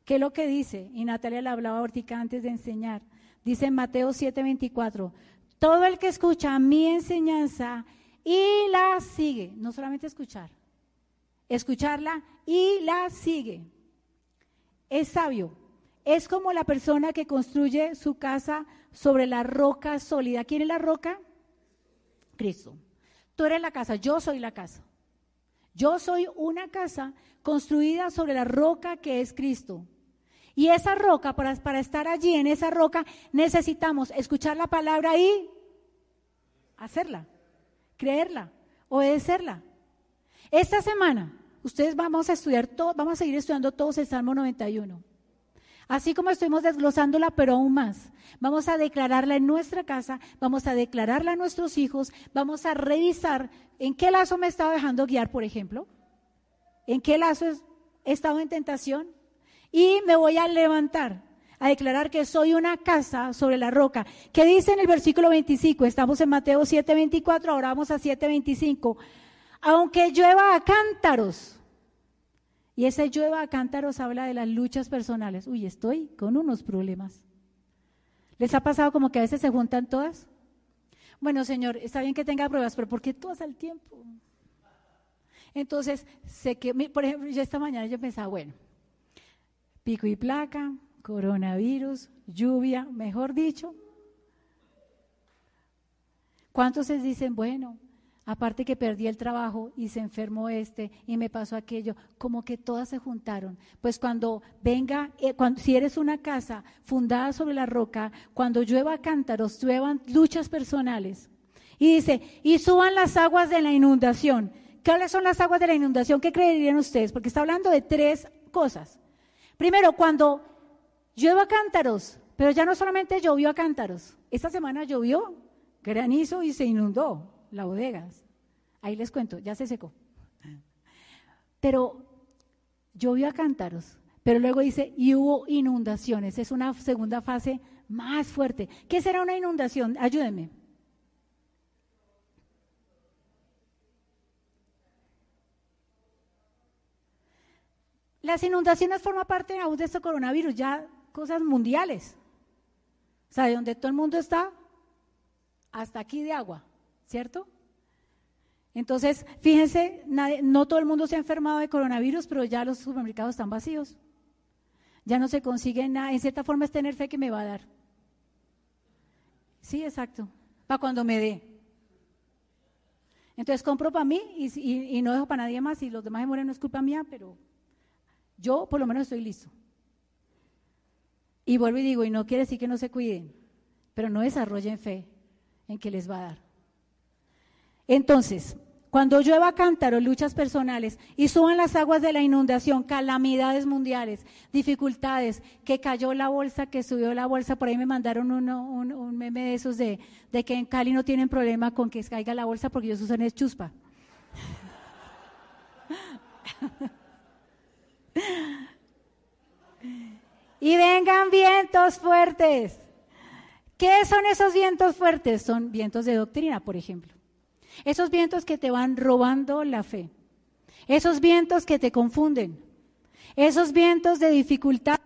¿Qué es lo que dice? Y Natalia le hablaba ahorita antes de enseñar. Dice en Mateo 7:24, todo el que escucha mi enseñanza y la sigue. No solamente escuchar, escucharla y la sigue. Es sabio. Es como la persona que construye su casa sobre la roca sólida. ¿Quién es la roca? Cristo. Tú eres la casa, yo soy la casa. Yo soy una casa construida sobre la roca que es Cristo. Y esa roca, para, para estar allí en esa roca, necesitamos escuchar la palabra y hacerla creerla, obedecerla. Esta semana, ustedes vamos a estudiar todo, vamos a seguir estudiando todos el Salmo 91. Así como estuvimos desglosándola, pero aún más. Vamos a declararla en nuestra casa, vamos a declararla a nuestros hijos, vamos a revisar en qué lazo me he estado dejando guiar, por ejemplo, en qué lazo he estado en tentación, y me voy a levantar a declarar que soy una casa sobre la roca. ¿Qué dice en el versículo 25? Estamos en Mateo 7:24, ahora vamos a 7:25. Aunque llueva a cántaros. Y ese llueva a cántaros habla de las luchas personales. Uy, estoy con unos problemas. ¿Les ha pasado como que a veces se juntan todas? Bueno, Señor, está bien que tenga pruebas, pero ¿por qué todas al tiempo? Entonces, sé que, por ejemplo, yo esta mañana yo pensaba, bueno, pico y placa, coronavirus, lluvia, mejor dicho. ¿Cuántos se dicen, bueno, aparte que perdí el trabajo y se enfermó este y me pasó aquello, como que todas se juntaron. Pues cuando venga, eh, cuando, si eres una casa fundada sobre la roca, cuando llueva cántaros, lluevan luchas personales. Y dice, y suban las aguas de la inundación. ¿Cuáles son las aguas de la inundación? ¿Qué creerían ustedes? Porque está hablando de tres cosas. Primero, cuando llueva cántaros, pero ya no solamente llovió a cántaros, esta semana llovió granizo y se inundó la bodega. Ahí les cuento, ya se secó. Pero llovió a cántaros, pero luego dice, y hubo inundaciones. Es una segunda fase más fuerte. ¿Qué será una inundación? Ayúdenme. Las inundaciones forman parte aún de este coronavirus, ya cosas mundiales. O sea, de donde todo el mundo está, hasta aquí de agua, ¿cierto? Entonces, fíjense, no todo el mundo se ha enfermado de coronavirus, pero ya los supermercados están vacíos. Ya no se consigue nada. En cierta forma es tener fe que me va a dar. Sí, exacto. Para cuando me dé. Entonces compro para mí y, no dejo para nadie más. Y los demás se mueren no es culpa mía, pero yo por lo menos estoy listo. Y vuelvo y digo, y no quiere decir que no se cuiden, pero no desarrollen fe en que les va a dar. Entonces, cuando llueva cántaro, luchas personales y suban las aguas de la inundación, calamidades mundiales, dificultades, que cayó la bolsa, que subió la bolsa, por ahí me mandaron un, meme de esos de, de, que en Cali no tienen problema con que caiga la bolsa porque ellos usan es chuspa. y vengan vientos fuertes. ¿Qué son esos vientos fuertes? Son vientos de doctrina, por ejemplo. Esos vientos que te van robando la fe. Esos vientos que te confunden. Esos vientos de dificultad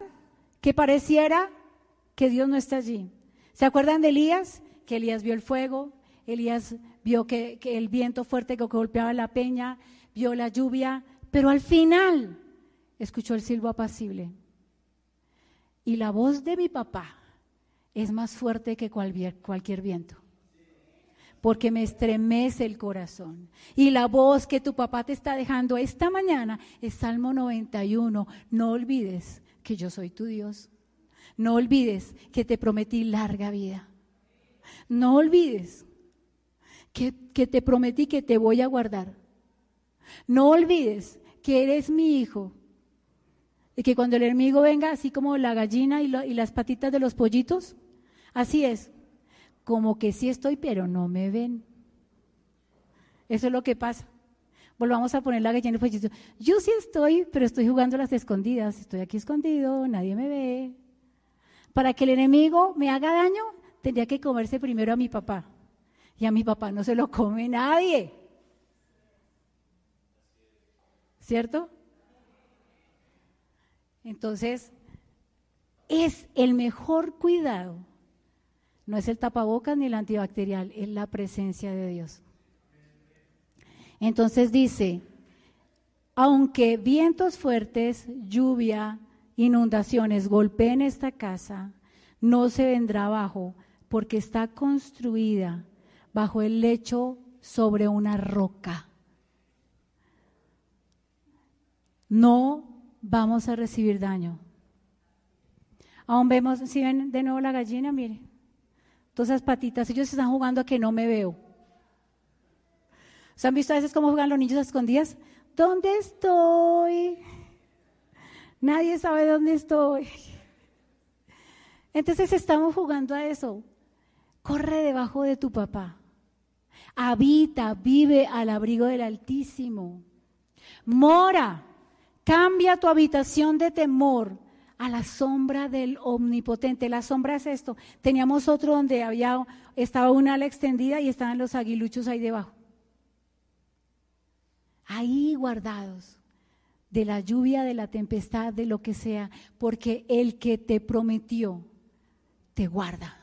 que pareciera que Dios no está allí. ¿Se acuerdan de Elías? Que Elías vio el fuego, Elías vio que, el viento fuerte que golpeaba la peña, vio la lluvia, pero al final escuchó el silbo apacible. Y la voz de mi papá es más fuerte que cualquier, viento. Porque me estremece el corazón. Y la voz que tu papá te está dejando esta mañana es Salmo 91. No olvides que yo soy tu Dios. No olvides que te prometí larga vida. No olvides que, que, te prometí que te voy a guardar. No olvides que eres mi hijo. Y que cuando el enemigo venga, así como la gallina y, y las patitas de los pollitos, Así es, como que sí estoy, pero no me ven. Eso es lo que pasa. Volvamos a poner la gallina pues Yo sí estoy, pero estoy jugando las escondidas. Estoy aquí escondido, nadie me ve. Para que el enemigo me haga daño, tendría que comerse primero a mi papá. Y a mi papá no se lo come nadie. ¿Cierto? Entonces, es el mejor cuidado no es el tapabocas ni el antibacterial, es la presencia de Dios. Entonces dice, aunque vientos fuertes, lluvia, inundaciones golpeen esta casa, no se vendrá abajo porque está construida bajo el lecho sobre una roca. No vamos a recibir daño. Aún vemos, si ven de nuevo la gallina, mire, todas esas patitas, ellos están jugando a que no me veo. ¿Se han visto a veces cómo juegan los niños a escondidas? ¿Dónde estoy? Nadie sabe dónde estoy. Entonces estamos jugando a eso. Corre debajo de tu papá. Habita, vive al abrigo del Altísimo. Mora, cambia tu habitación de temor a la sombra del omnipotente. La sombra es esto. Teníamos otro donde había, estaba una ala extendida y estaban los aguiluchos ahí debajo. Ahí guardados de la lluvia, de la tempestad, de lo que sea, porque el que te prometió te guarda.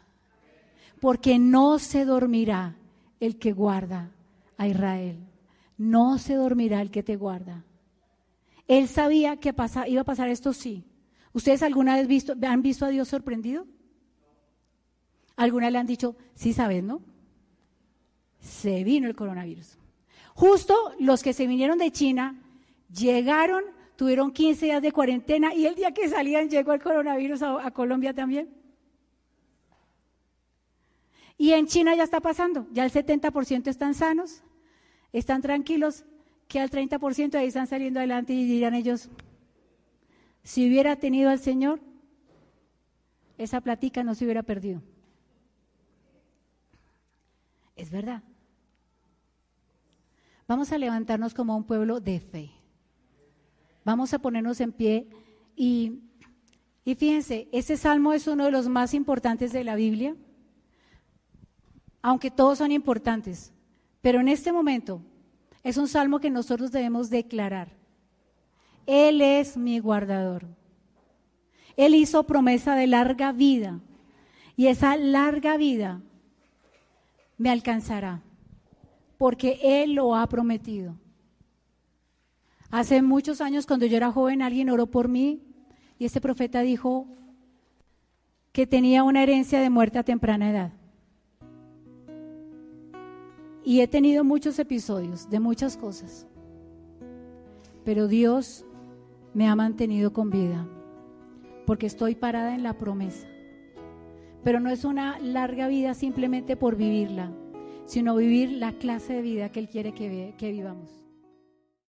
Porque no se dormirá el que guarda a Israel. No se dormirá el que te guarda. Él sabía que iba a pasar esto sí ¿Ustedes alguna vez visto, han visto a Dios sorprendido? ¿Alguna le han dicho, sí sabes, no? Se vino el coronavirus. Justo los que se vinieron de China llegaron, tuvieron 15 días de cuarentena y el día que salían llegó el coronavirus a Colombia también. Y en China ya está pasando, ya el 70% están sanos, están tranquilos, que al 30% ahí están saliendo adelante y dirán ellos, si hubiera tenido al Señor, esa platica no se hubiera perdido. Es verdad. Vamos a levantarnos como un pueblo de fe. Vamos a ponernos en pie y, y fíjense, ese salmo es uno de los más importantes de la Biblia, aunque todos son importantes, pero en este momento es un salmo que nosotros debemos declarar. Él es mi guardador. Él hizo promesa de larga vida y esa larga vida me alcanzará, porque Él lo ha prometido. Hace muchos años, cuando yo era joven, alguien oró por mí y este profeta dijo que tenía una herencia de muerte a temprana edad. Y he tenido muchos episodios de muchas cosas, pero Dios me ha mantenido con vida, porque estoy parada en la promesa. Pero no es una larga vida simplemente por vivirla, sino vivir la clase de vida que Él quiere que, que vivamos.